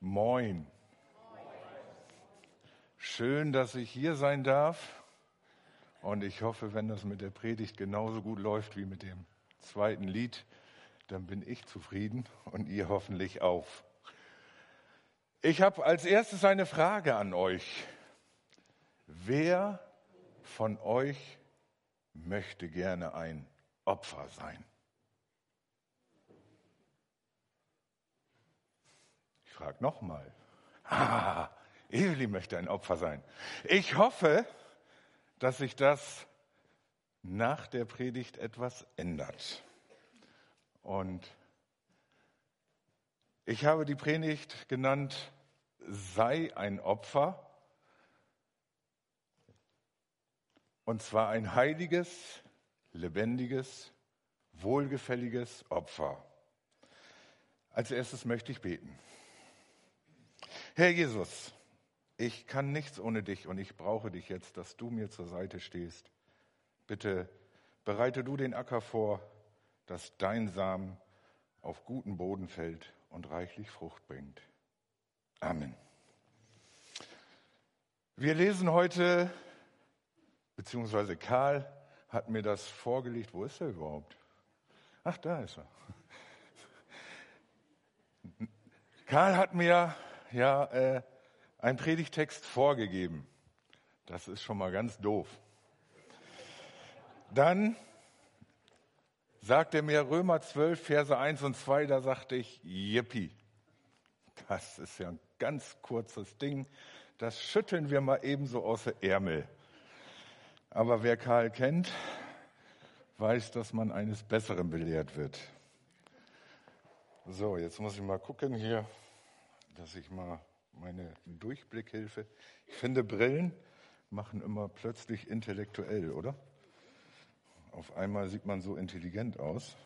Moin. Schön, dass ich hier sein darf. Und ich hoffe, wenn das mit der Predigt genauso gut läuft wie mit dem zweiten Lied, dann bin ich zufrieden und ihr hoffentlich auch. Ich habe als erstes eine Frage an euch. Wer von euch möchte gerne ein Opfer sein? Frage nochmal. Ah, Evelyn möchte ein Opfer sein. Ich hoffe, dass sich das nach der Predigt etwas ändert. Und ich habe die Predigt genannt, sei ein Opfer. Und zwar ein heiliges, lebendiges, wohlgefälliges Opfer. Als erstes möchte ich beten. Herr Jesus, ich kann nichts ohne dich und ich brauche dich jetzt, dass du mir zur Seite stehst. Bitte bereite du den Acker vor, dass dein Samen auf guten Boden fällt und reichlich Frucht bringt. Amen. Wir lesen heute, beziehungsweise Karl hat mir das vorgelegt. Wo ist er überhaupt? Ach, da ist er. Karl hat mir ja äh, einen Predigtext vorgegeben. Das ist schon mal ganz doof. Dann sagt er mir Römer 12, Verse 1 und 2, da sagte ich, yippie. Das ist ja ein ganz kurzes Ding. Das schütteln wir mal ebenso aus der Ärmel. Aber wer Karl kennt, weiß, dass man eines Besseren belehrt wird. So, jetzt muss ich mal gucken hier, dass ich mal meine Durchblickhilfe. Ich finde, Brillen machen immer plötzlich intellektuell, oder? Auf einmal sieht man so intelligent aus.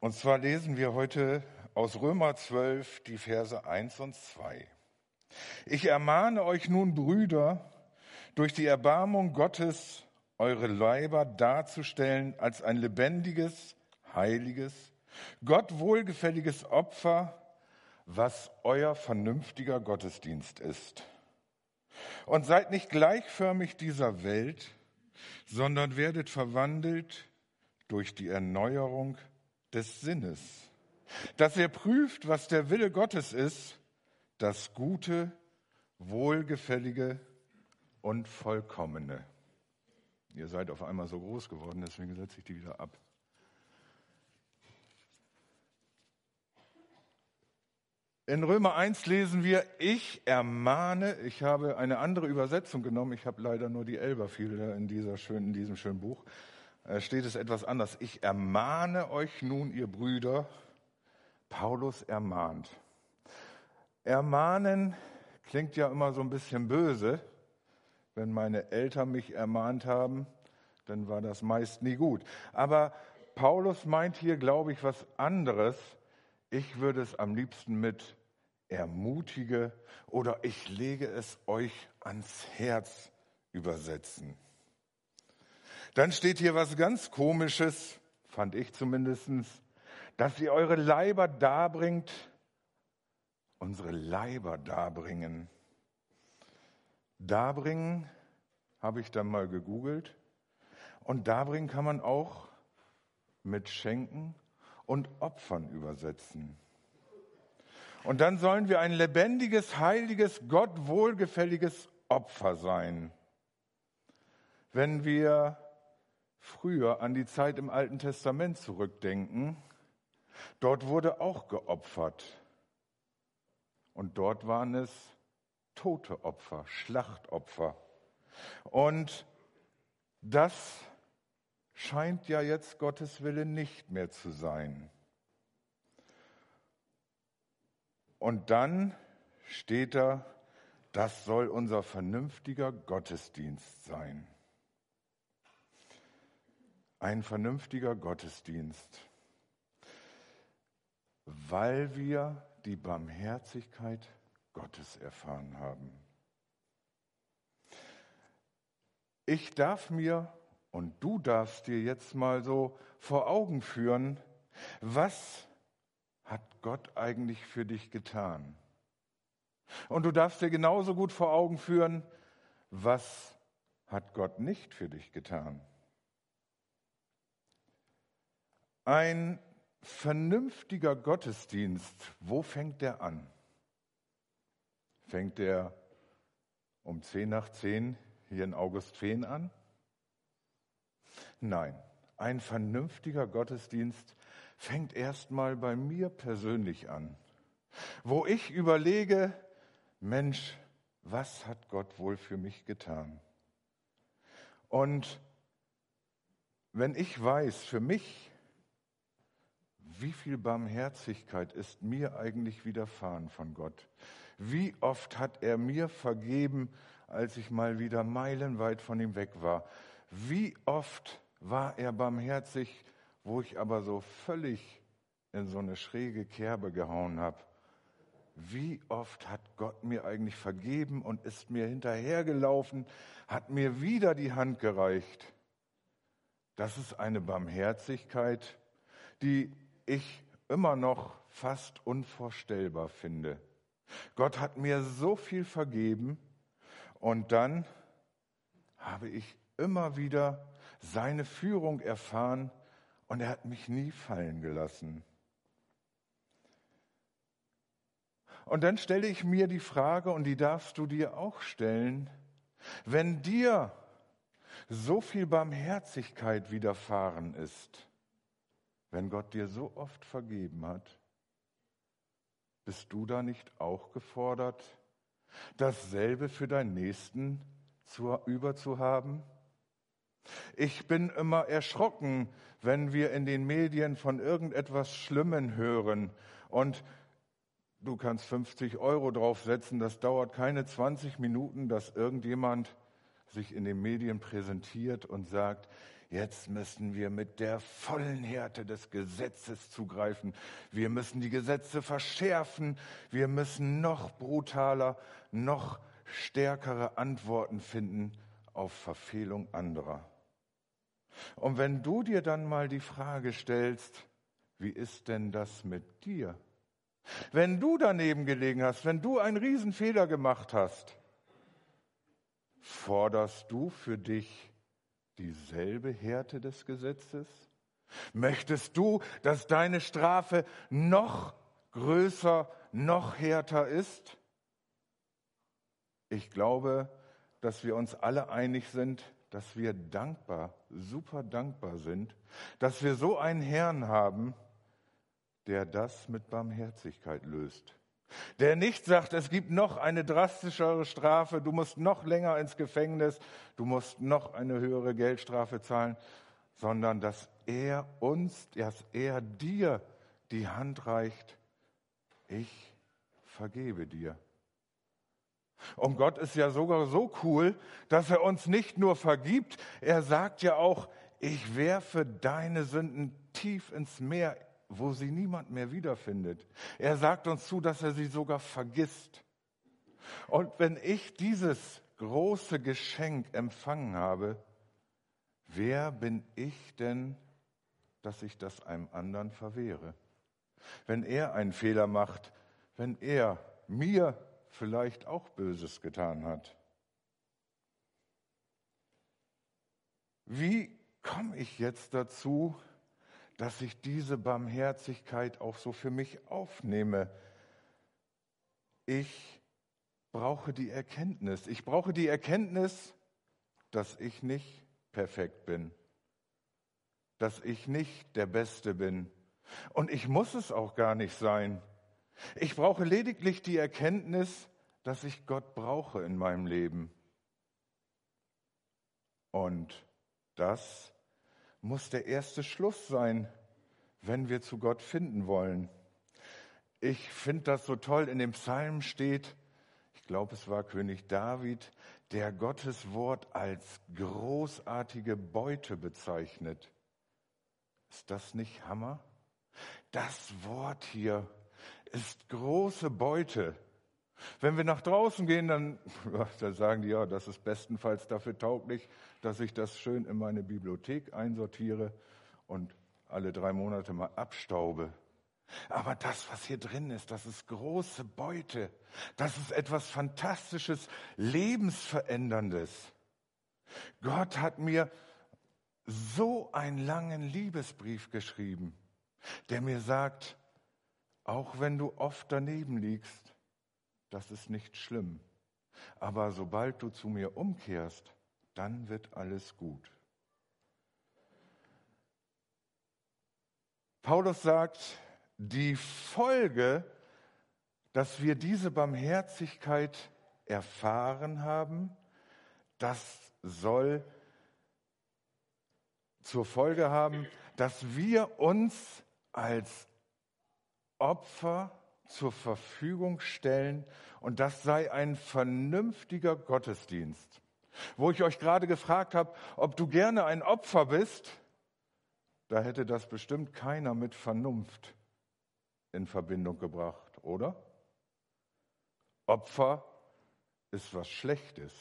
Und zwar lesen wir heute aus Römer 12 die Verse 1 und 2. Ich ermahne euch nun, Brüder, durch die Erbarmung Gottes eure Leiber darzustellen als ein lebendiges, heiliges, Gott wohlgefälliges Opfer, was euer vernünftiger Gottesdienst ist. Und seid nicht gleichförmig dieser Welt, sondern werdet verwandelt durch die Erneuerung des Sinnes, dass ihr prüft, was der Wille Gottes ist, das Gute, Wohlgefällige und Vollkommene. Ihr seid auf einmal so groß geworden, deswegen setze ich die wieder ab. In Römer 1 lesen wir, ich ermahne, ich habe eine andere Übersetzung genommen, ich habe leider nur die Elberfelder in, dieser schönen, in diesem schönen Buch, äh, steht es etwas anders. Ich ermahne euch nun, ihr Brüder, Paulus ermahnt. Ermahnen klingt ja immer so ein bisschen böse. Wenn meine Eltern mich ermahnt haben, dann war das meist nie gut. Aber Paulus meint hier, glaube ich, was anderes. Ich würde es am liebsten mit ermutige oder ich lege es euch ans Herz übersetzen. Dann steht hier was ganz Komisches, fand ich zumindest, dass ihr eure Leiber darbringt, unsere Leiber darbringen. Darbringen habe ich dann mal gegoogelt und darbringen kann man auch mit Schenken und Opfern übersetzen. Und dann sollen wir ein lebendiges, heiliges, Gott wohlgefälliges Opfer sein. Wenn wir früher an die Zeit im Alten Testament zurückdenken, dort wurde auch geopfert. Und dort waren es tote Opfer, Schlachtopfer. Und das scheint ja jetzt Gottes Wille nicht mehr zu sein. Und dann steht da, das soll unser vernünftiger Gottesdienst sein. Ein vernünftiger Gottesdienst, weil wir die Barmherzigkeit Gottes erfahren haben. Ich darf mir und du darfst dir jetzt mal so vor Augen führen, was hat Gott eigentlich für dich getan? Und du darfst dir genauso gut vor Augen führen, was hat Gott nicht für dich getan? Ein vernünftiger Gottesdienst, wo fängt der an? Fängt der um zehn nach zehn hier in Augustfehn an? Nein, ein vernünftiger Gottesdienst fängt erstmal bei mir persönlich an, wo ich überlege, Mensch, was hat Gott wohl für mich getan? Und wenn ich weiß, für mich, wie viel Barmherzigkeit ist mir eigentlich widerfahren von Gott? Wie oft hat er mir vergeben, als ich mal wieder meilenweit von ihm weg war? Wie oft war er barmherzig, wo ich aber so völlig in so eine schräge Kerbe gehauen habe? Wie oft hat Gott mir eigentlich vergeben und ist mir hinterhergelaufen, hat mir wieder die Hand gereicht? Das ist eine Barmherzigkeit, die ich immer noch fast unvorstellbar finde. Gott hat mir so viel vergeben und dann habe ich immer wieder seine Führung erfahren und er hat mich nie fallen gelassen. Und dann stelle ich mir die Frage, und die darfst du dir auch stellen, wenn dir so viel Barmherzigkeit widerfahren ist, wenn Gott dir so oft vergeben hat, bist du da nicht auch gefordert, dasselbe für deinen Nächsten zu, überzuhaben? Ich bin immer erschrocken, wenn wir in den Medien von irgendetwas Schlimmen hören und du kannst 50 Euro draufsetzen, das dauert keine 20 Minuten, dass irgendjemand sich in den Medien präsentiert und sagt, jetzt müssen wir mit der vollen Härte des Gesetzes zugreifen. Wir müssen die Gesetze verschärfen. Wir müssen noch brutaler, noch stärkere Antworten finden auf Verfehlung anderer. Und wenn du dir dann mal die Frage stellst, wie ist denn das mit dir? Wenn du daneben gelegen hast, wenn du einen Riesenfehler gemacht hast, forderst du für dich dieselbe Härte des Gesetzes? Möchtest du, dass deine Strafe noch größer, noch härter ist? Ich glaube, dass wir uns alle einig sind, dass wir dankbar, super dankbar sind, dass wir so einen Herrn haben, der das mit Barmherzigkeit löst. Der nicht sagt, es gibt noch eine drastischere Strafe, du musst noch länger ins Gefängnis, du musst noch eine höhere Geldstrafe zahlen, sondern dass er uns, dass er dir die Hand reicht, ich vergebe dir. Und Gott ist ja sogar so cool, dass er uns nicht nur vergibt, er sagt ja auch, ich werfe deine Sünden tief ins Meer, wo sie niemand mehr wiederfindet. Er sagt uns zu, dass er sie sogar vergisst. Und wenn ich dieses große Geschenk empfangen habe, wer bin ich denn, dass ich das einem anderen verwehre? Wenn er einen Fehler macht, wenn er mir vielleicht auch Böses getan hat. Wie komme ich jetzt dazu, dass ich diese Barmherzigkeit auch so für mich aufnehme? Ich brauche die Erkenntnis. Ich brauche die Erkenntnis, dass ich nicht perfekt bin, dass ich nicht der Beste bin. Und ich muss es auch gar nicht sein. Ich brauche lediglich die Erkenntnis, dass ich Gott brauche in meinem Leben. Und das muss der erste Schluss sein, wenn wir zu Gott finden wollen. Ich finde das so toll, in dem Psalm steht, ich glaube es war König David, der Gottes Wort als großartige Beute bezeichnet. Ist das nicht Hammer? Das Wort hier ist große Beute. Wenn wir nach draußen gehen, dann, dann sagen die, ja, das ist bestenfalls dafür tauglich, dass ich das schön in meine Bibliothek einsortiere und alle drei Monate mal abstaube. Aber das, was hier drin ist, das ist große Beute. Das ist etwas Fantastisches, Lebensveränderndes. Gott hat mir so einen langen Liebesbrief geschrieben, der mir sagt, auch wenn du oft daneben liegst, das ist nicht schlimm. Aber sobald du zu mir umkehrst, dann wird alles gut. Paulus sagt, die Folge, dass wir diese Barmherzigkeit erfahren haben, das soll zur Folge haben, dass wir uns als Opfer zur Verfügung stellen und das sei ein vernünftiger Gottesdienst. Wo ich euch gerade gefragt habe, ob du gerne ein Opfer bist, da hätte das bestimmt keiner mit Vernunft in Verbindung gebracht, oder? Opfer ist was Schlechtes.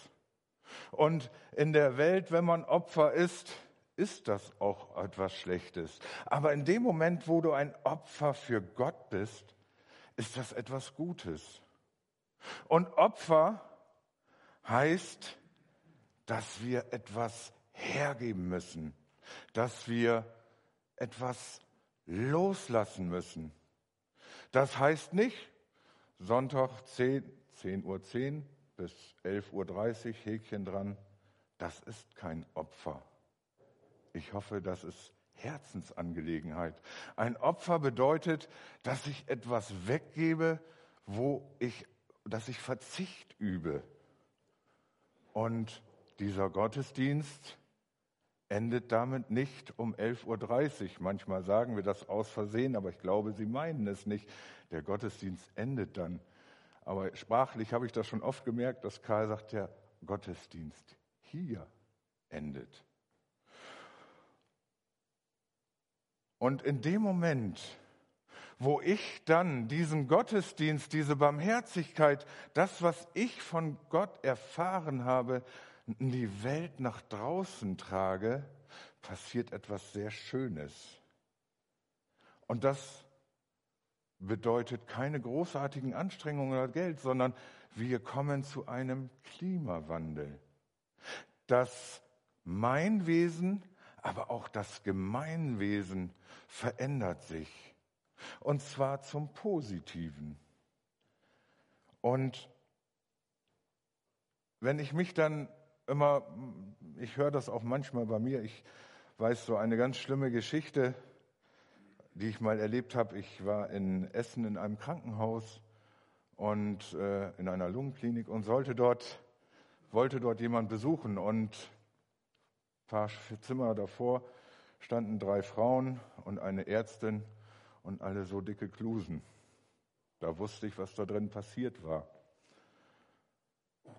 Und in der Welt, wenn man Opfer ist, ist das auch etwas Schlechtes. Aber in dem Moment, wo du ein Opfer für Gott bist, ist das etwas Gutes. Und Opfer heißt, dass wir etwas hergeben müssen, dass wir etwas loslassen müssen. Das heißt nicht, Sonntag 10, 10 Uhr 10 bis 11.30 Uhr Häkchen dran, das ist kein Opfer. Ich hoffe, das ist Herzensangelegenheit. Ein Opfer bedeutet, dass ich etwas weggebe, wo ich, dass ich Verzicht übe. Und dieser Gottesdienst endet damit nicht um 11.30 Uhr. Manchmal sagen wir das aus Versehen, aber ich glaube, Sie meinen es nicht. Der Gottesdienst endet dann. Aber sprachlich habe ich das schon oft gemerkt, dass Karl sagt, der Gottesdienst hier endet. Und in dem Moment, wo ich dann diesen Gottesdienst, diese Barmherzigkeit, das, was ich von Gott erfahren habe, in die Welt nach draußen trage, passiert etwas sehr Schönes. Und das bedeutet keine großartigen Anstrengungen oder Geld, sondern wir kommen zu einem Klimawandel. Das mein Wesen aber auch das Gemeinwesen verändert sich. Und zwar zum Positiven. Und wenn ich mich dann immer, ich höre das auch manchmal bei mir, ich weiß so eine ganz schlimme Geschichte, die ich mal erlebt habe. Ich war in Essen in einem Krankenhaus und äh, in einer Lungenklinik und sollte dort, wollte dort jemand besuchen und paar Zimmer davor standen drei Frauen und eine Ärztin und alle so dicke Klusen. Da wusste ich, was da drin passiert war.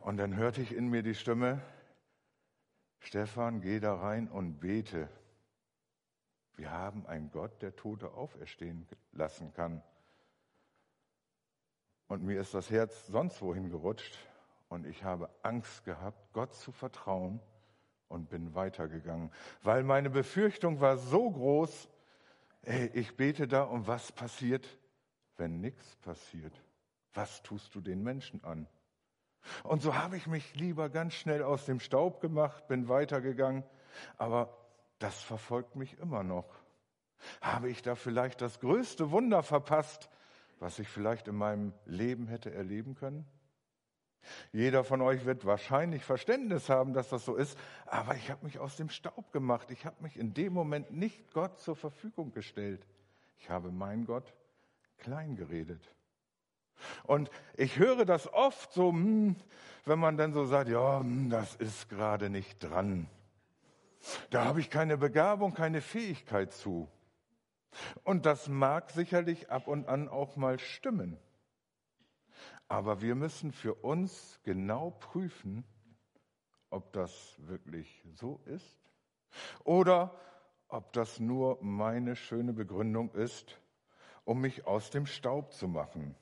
Und dann hörte ich in mir die Stimme, Stefan, geh da rein und bete. Wir haben einen Gott, der Tote auferstehen lassen kann. Und mir ist das Herz sonst wohin gerutscht und ich habe Angst gehabt, Gott zu vertrauen und bin weitergegangen, weil meine Befürchtung war so groß, ey, ich bete da und was passiert, wenn nichts passiert? Was tust du den Menschen an? Und so habe ich mich lieber ganz schnell aus dem Staub gemacht, bin weitergegangen, aber das verfolgt mich immer noch. Habe ich da vielleicht das größte Wunder verpasst, was ich vielleicht in meinem Leben hätte erleben können? Jeder von euch wird wahrscheinlich Verständnis haben, dass das so ist, aber ich habe mich aus dem Staub gemacht. Ich habe mich in dem Moment nicht Gott zur Verfügung gestellt. Ich habe mein Gott klein geredet. Und ich höre das oft so, hm, wenn man dann so sagt, ja, hm, das ist gerade nicht dran. Da habe ich keine Begabung, keine Fähigkeit zu. Und das mag sicherlich ab und an auch mal stimmen. Aber wir müssen für uns genau prüfen, ob das wirklich so ist oder ob das nur meine schöne Begründung ist, um mich aus dem Staub zu machen.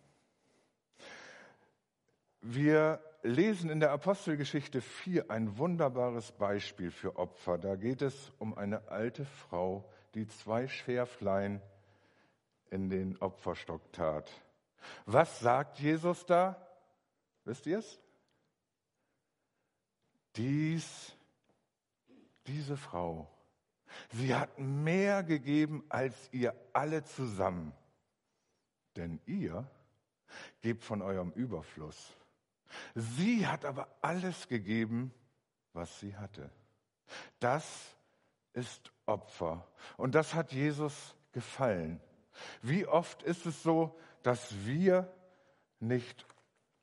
Wir lesen in der Apostelgeschichte 4 ein wunderbares Beispiel für Opfer. Da geht es um eine alte Frau, die zwei Schärflein in den Opferstock tat. Was sagt Jesus da? Wisst ihr es? Dies, diese Frau, sie hat mehr gegeben als ihr alle zusammen. Denn ihr gebt von eurem Überfluss. Sie hat aber alles gegeben, was sie hatte. Das ist Opfer. Und das hat Jesus gefallen. Wie oft ist es so, dass wir nicht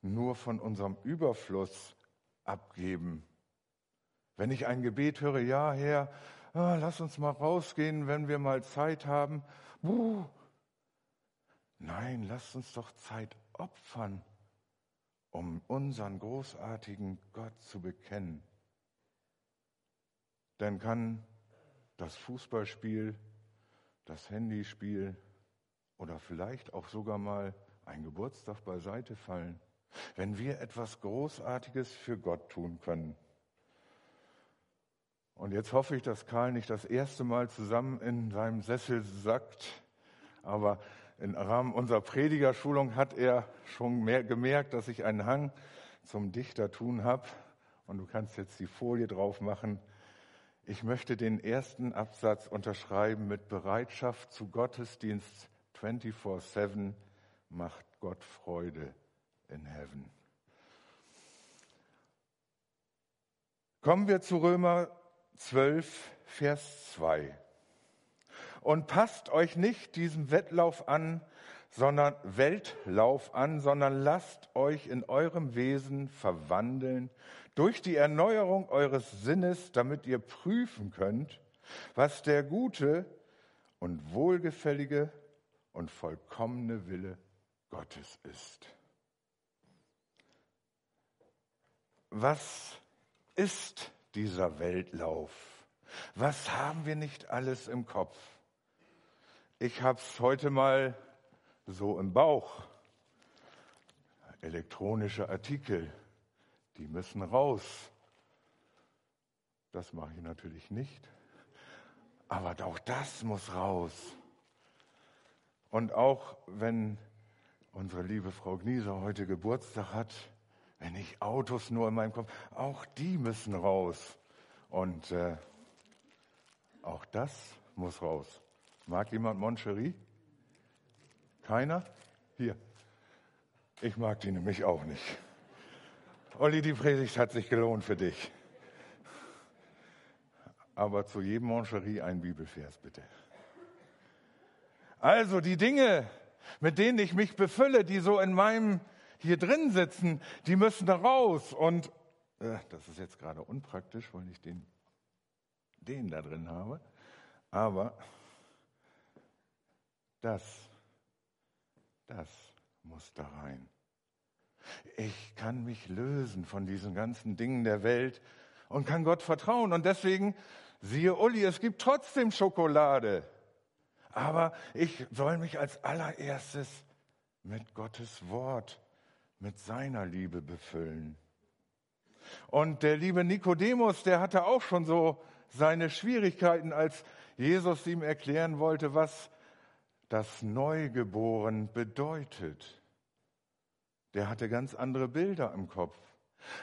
nur von unserem Überfluss abgeben. Wenn ich ein Gebet höre, ja Herr, ah, lass uns mal rausgehen, wenn wir mal Zeit haben. Buh. Nein, lass uns doch Zeit opfern, um unseren großartigen Gott zu bekennen. Dann kann das Fußballspiel, das Handyspiel oder vielleicht auch sogar mal ein Geburtstag beiseite fallen, wenn wir etwas Großartiges für Gott tun können. Und jetzt hoffe ich, dass Karl nicht das erste Mal zusammen in seinem Sessel sackt, aber im Rahmen unserer Predigerschulung hat er schon gemerkt, dass ich einen Hang zum Dichtertun habe. Und du kannst jetzt die Folie drauf machen. Ich möchte den ersten Absatz unterschreiben mit Bereitschaft zu Gottesdienst 24-7 macht Gott Freude in Heaven. Kommen wir zu Römer 12, Vers 2 und passt euch nicht diesem Wettlauf an, sondern Weltlauf an, sondern lasst euch in eurem Wesen verwandeln durch die Erneuerung eures Sinnes, damit ihr prüfen könnt, was der gute und wohlgefällige und vollkommene Wille Gottes ist. Was ist dieser Weltlauf? Was haben wir nicht alles im Kopf? Ich habe es heute mal so im Bauch. Elektronische Artikel, die müssen raus. Das mache ich natürlich nicht. Aber auch das muss raus. Und auch wenn unsere liebe Frau Gnieser heute Geburtstag hat, wenn ich Autos nur in meinem Kopf, auch die müssen raus. Und äh, auch das muss raus. Mag jemand Moncherie? Keiner? Hier. Ich mag die nämlich auch nicht. Olli, die Predigt hat sich gelohnt für dich. Aber zu jedem Moncherie ein Bibelvers, bitte. Also die Dinge, mit denen ich mich befülle, die so in meinem hier drin sitzen, die müssen da raus. Und äh, das ist jetzt gerade unpraktisch, weil ich den, den da drin habe. Aber das, das muss da rein. Ich kann mich lösen von diesen ganzen Dingen der Welt und kann Gott vertrauen. Und deswegen, siehe Uli, es gibt trotzdem Schokolade. Aber ich soll mich als allererstes mit Gottes Wort, mit seiner Liebe befüllen. Und der liebe Nikodemus, der hatte auch schon so seine Schwierigkeiten, als Jesus ihm erklären wollte, was das Neugeboren bedeutet. Der hatte ganz andere Bilder im Kopf.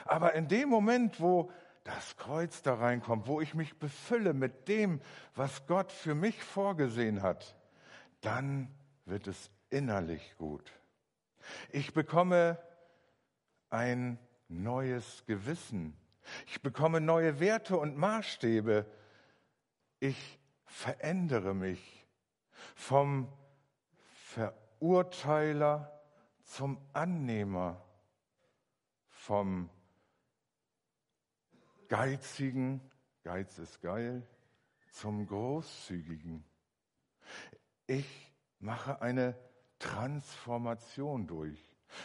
Aber in dem Moment, wo das Kreuz da reinkommt, wo ich mich befülle mit dem, was Gott für mich vorgesehen hat, dann wird es innerlich gut. Ich bekomme ein neues Gewissen. Ich bekomme neue Werte und Maßstäbe. Ich verändere mich vom Verurteiler zum Annehmer, vom Geizigen, Geiz ist geil, zum Großzügigen. Ich mache eine Transformation durch.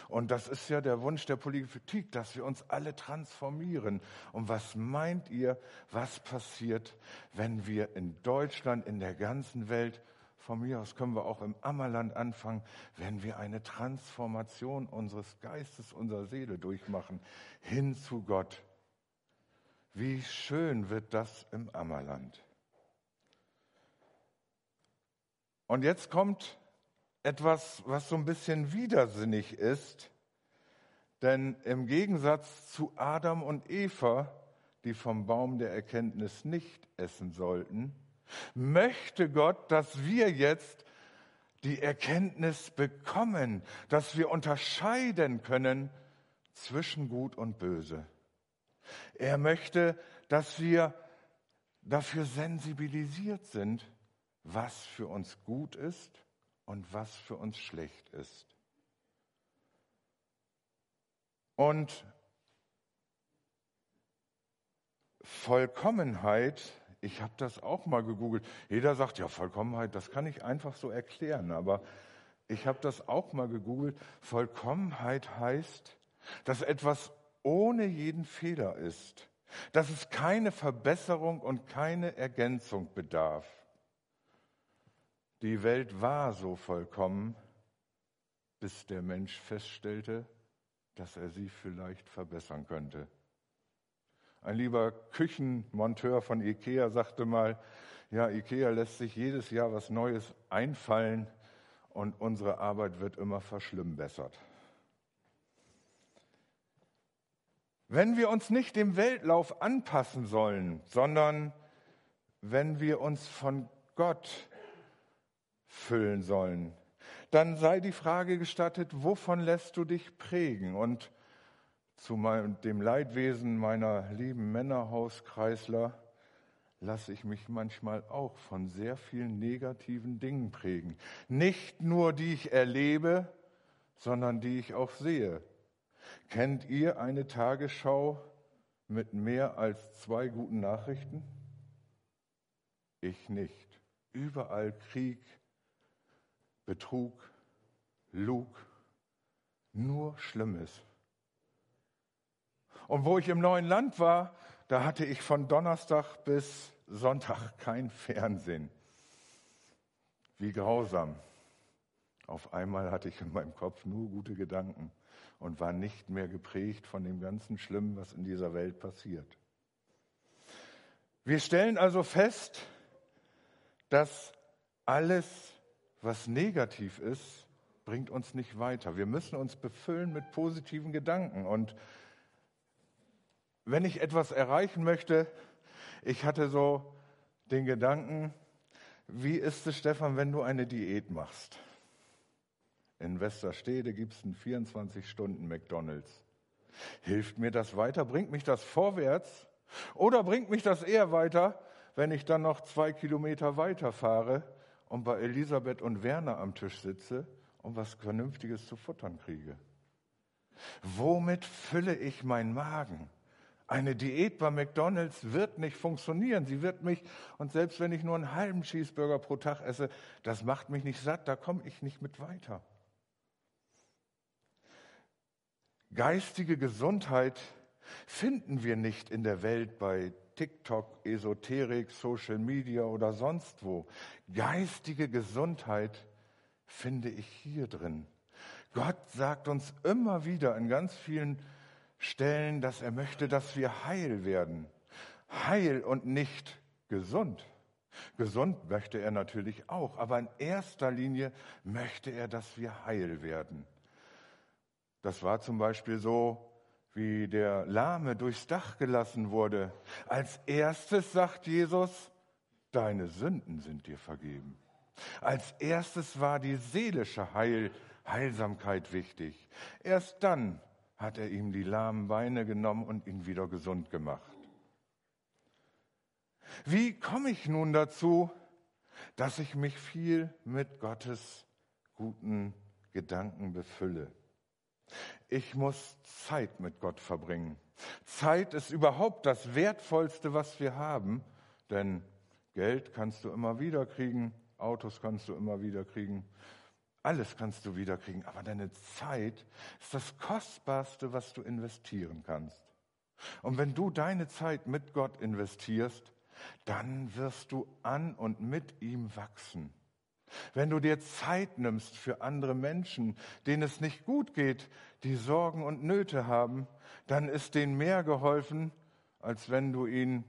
Und das ist ja der Wunsch der Politik, dass wir uns alle transformieren. Und was meint ihr, was passiert, wenn wir in Deutschland, in der ganzen Welt von mir aus können wir auch im Ammerland anfangen, wenn wir eine Transformation unseres Geistes, unserer Seele durchmachen, hin zu Gott. Wie schön wird das im Ammerland. Und jetzt kommt etwas, was so ein bisschen widersinnig ist, denn im Gegensatz zu Adam und Eva, die vom Baum der Erkenntnis nicht essen sollten, möchte Gott, dass wir jetzt die Erkenntnis bekommen, dass wir unterscheiden können zwischen Gut und Böse. Er möchte, dass wir dafür sensibilisiert sind, was für uns gut ist und was für uns schlecht ist. Und Vollkommenheit, ich habe das auch mal gegoogelt. Jeder sagt, ja, Vollkommenheit, das kann ich einfach so erklären, aber ich habe das auch mal gegoogelt. Vollkommenheit heißt, dass etwas ohne jeden Fehler ist, dass es keine Verbesserung und keine Ergänzung bedarf. Die Welt war so vollkommen, bis der Mensch feststellte, dass er sie vielleicht verbessern könnte. Ein lieber Küchenmonteur von Ikea sagte mal, ja, Ikea lässt sich jedes Jahr was Neues einfallen und unsere Arbeit wird immer verschlimmbessert. Wenn wir uns nicht dem Weltlauf anpassen sollen, sondern wenn wir uns von Gott füllen sollen, dann sei die Frage gestattet, wovon lässt du dich prägen? Und zu meinem, dem Leidwesen meiner lieben Männerhauskreisler lasse ich mich manchmal auch von sehr vielen negativen Dingen prägen. Nicht nur die ich erlebe, sondern die ich auch sehe. Kennt ihr eine Tagesschau mit mehr als zwei guten Nachrichten? Ich nicht. Überall Krieg, Betrug, Lug, nur Schlimmes. Und wo ich im neuen Land war, da hatte ich von Donnerstag bis Sonntag kein Fernsehen. Wie grausam. Auf einmal hatte ich in meinem Kopf nur gute Gedanken und war nicht mehr geprägt von dem ganzen Schlimmen, was in dieser Welt passiert. Wir stellen also fest, dass alles, was negativ ist, bringt uns nicht weiter. Wir müssen uns befüllen mit positiven Gedanken. Und wenn ich etwas erreichen möchte, ich hatte so den Gedanken, wie ist es, Stefan, wenn du eine Diät machst? In Westerstede gibt es einen 24-Stunden-McDonalds. Hilft mir das weiter? Bringt mich das vorwärts? Oder bringt mich das eher weiter, wenn ich dann noch zwei Kilometer weiterfahre und bei Elisabeth und Werner am Tisch sitze und was Vernünftiges zu futtern kriege? Womit fülle ich meinen Magen? Eine Diät bei McDonald's wird nicht funktionieren. Sie wird mich, und selbst wenn ich nur einen halben Cheeseburger pro Tag esse, das macht mich nicht satt, da komme ich nicht mit weiter. Geistige Gesundheit finden wir nicht in der Welt bei TikTok, Esoterik, Social Media oder sonst wo. Geistige Gesundheit finde ich hier drin. Gott sagt uns immer wieder in ganz vielen Stellen, dass er möchte, dass wir heil werden. Heil und nicht gesund. Gesund möchte er natürlich auch, aber in erster Linie möchte er, dass wir heil werden. Das war zum Beispiel so, wie der Lahme durchs Dach gelassen wurde. Als erstes sagt Jesus, deine Sünden sind dir vergeben. Als erstes war die seelische Heil, Heilsamkeit wichtig. Erst dann hat er ihm die lahmen Beine genommen und ihn wieder gesund gemacht. Wie komme ich nun dazu, dass ich mich viel mit Gottes guten Gedanken befülle? Ich muss Zeit mit Gott verbringen. Zeit ist überhaupt das Wertvollste, was wir haben, denn Geld kannst du immer wieder kriegen, Autos kannst du immer wieder kriegen, alles kannst du wieder kriegen, aber deine Zeit ist das Kostbarste, was du investieren kannst. Und wenn du deine Zeit mit Gott investierst, dann wirst du an und mit ihm wachsen. Wenn du dir Zeit nimmst für andere Menschen, denen es nicht gut geht, die Sorgen und Nöte haben, dann ist denen mehr geholfen, als wenn du ihnen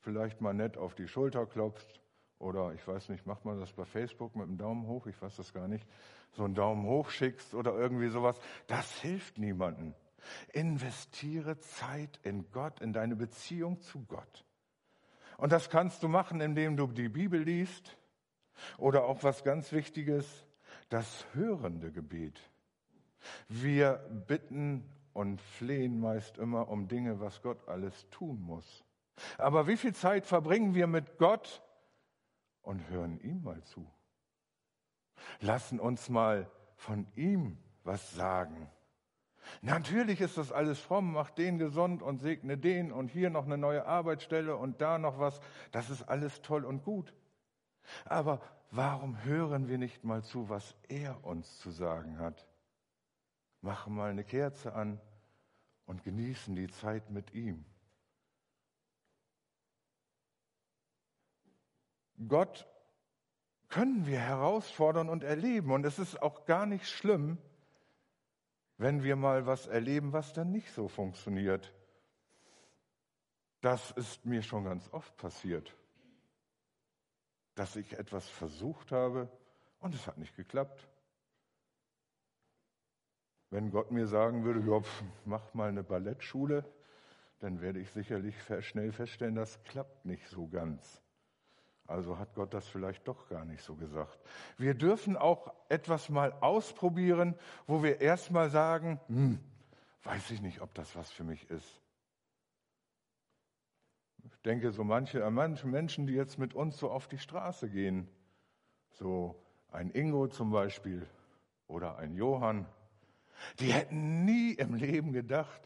vielleicht mal nett auf die Schulter klopfst oder ich weiß nicht, macht man das bei Facebook mit dem Daumen hoch? Ich weiß das gar nicht. So einen Daumen hoch schickst oder irgendwie sowas. Das hilft niemandem. Investiere Zeit in Gott, in deine Beziehung zu Gott. Und das kannst du machen, indem du die Bibel liest oder auch was ganz Wichtiges, das hörende Gebet. Wir bitten und flehen meist immer um Dinge, was Gott alles tun muss. Aber wie viel Zeit verbringen wir mit Gott und hören ihm mal zu? Lassen uns mal von ihm was sagen. Natürlich ist das alles fromm, macht den gesund und segne den und hier noch eine neue Arbeitsstelle und da noch was. Das ist alles toll und gut. Aber warum hören wir nicht mal zu, was er uns zu sagen hat? Machen mal eine Kerze an und genießen die Zeit mit ihm. Gott können wir herausfordern und erleben. Und es ist auch gar nicht schlimm, wenn wir mal was erleben, was dann nicht so funktioniert. Das ist mir schon ganz oft passiert, dass ich etwas versucht habe und es hat nicht geklappt. Wenn Gott mir sagen würde, ja, mach mal eine Ballettschule, dann werde ich sicherlich schnell feststellen, das klappt nicht so ganz. Also hat Gott das vielleicht doch gar nicht so gesagt. Wir dürfen auch etwas mal ausprobieren, wo wir erstmal sagen, hm, weiß ich nicht, ob das was für mich ist. Denke so manche, an manche Menschen, die jetzt mit uns so auf die Straße gehen. So ein Ingo zum Beispiel oder ein Johann. Die hätten nie im Leben gedacht,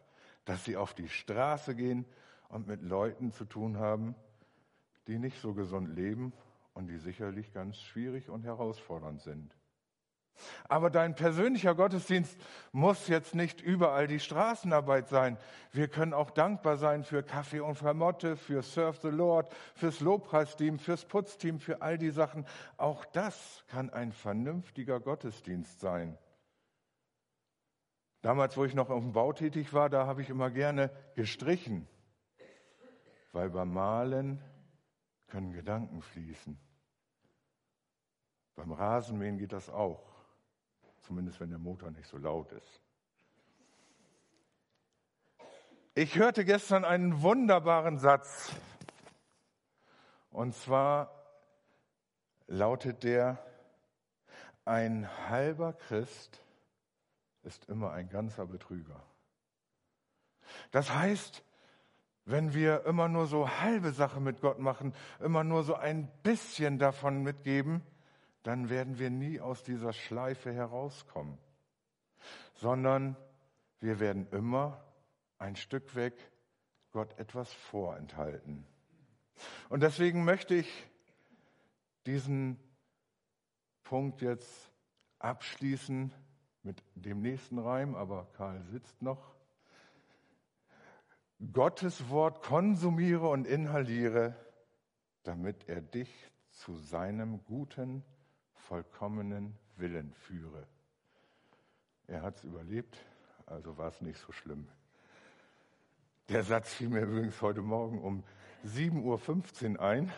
dass sie auf die Straße gehen und mit Leuten zu tun haben, die nicht so gesund leben und die sicherlich ganz schwierig und herausfordernd sind. Aber dein persönlicher Gottesdienst muss jetzt nicht überall die Straßenarbeit sein. Wir können auch dankbar sein für Kaffee und Vermotte, für Serve the Lord, fürs Lobpreisteam, fürs Putzteam, für all die Sachen. Auch das kann ein vernünftiger Gottesdienst sein. Damals, wo ich noch auf dem Bau tätig war, da habe ich immer gerne gestrichen, weil beim Malen können Gedanken fließen. Beim Rasenmähen geht das auch, zumindest wenn der Motor nicht so laut ist. Ich hörte gestern einen wunderbaren Satz. Und zwar lautet der, ein halber Christ ist immer ein ganzer Betrüger. Das heißt, wenn wir immer nur so halbe Sache mit Gott machen, immer nur so ein bisschen davon mitgeben, dann werden wir nie aus dieser Schleife herauskommen, sondern wir werden immer ein Stück weg Gott etwas vorenthalten. Und deswegen möchte ich diesen Punkt jetzt abschließen mit dem nächsten Reim, aber Karl sitzt noch. Gottes Wort konsumiere und inhaliere, damit er dich zu seinem guten, vollkommenen Willen führe. Er hat es überlebt, also war es nicht so schlimm. Der Satz fiel mir übrigens heute Morgen um 7.15 Uhr ein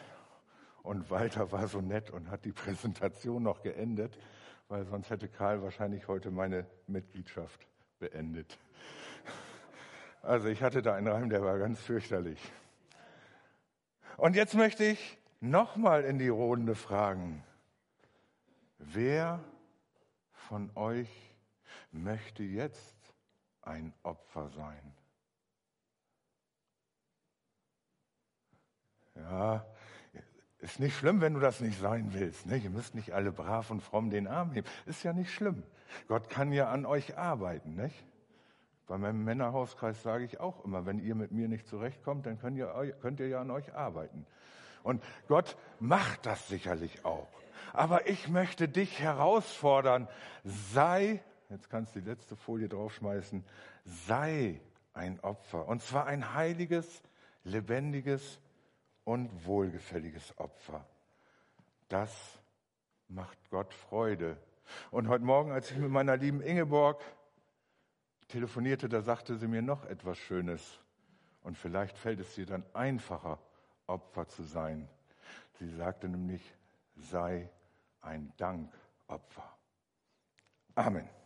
und Walter war so nett und hat die Präsentation noch geendet, weil sonst hätte Karl wahrscheinlich heute meine Mitgliedschaft beendet. Also ich hatte da einen Reim, der war ganz fürchterlich. Und jetzt möchte ich nochmal in die Runde fragen, wer von euch möchte jetzt ein Opfer sein? Ja, ist nicht schlimm, wenn du das nicht sein willst. Ne? Ihr müsst nicht alle brav und fromm den Arm heben. Ist ja nicht schlimm. Gott kann ja an euch arbeiten. Nicht? Bei meinem Männerhauskreis sage ich auch immer, wenn ihr mit mir nicht zurechtkommt, dann könnt ihr, könnt ihr ja an euch arbeiten. Und Gott macht das sicherlich auch. Aber ich möchte dich herausfordern, sei, jetzt kannst du die letzte Folie draufschmeißen, sei ein Opfer. Und zwar ein heiliges, lebendiges und wohlgefälliges Opfer. Das macht Gott Freude. Und heute Morgen, als ich mit meiner lieben Ingeborg telefonierte, da sagte sie mir noch etwas Schönes. Und vielleicht fällt es dir dann einfacher, Opfer zu sein. Sie sagte nämlich, sei ein Dankopfer. Amen.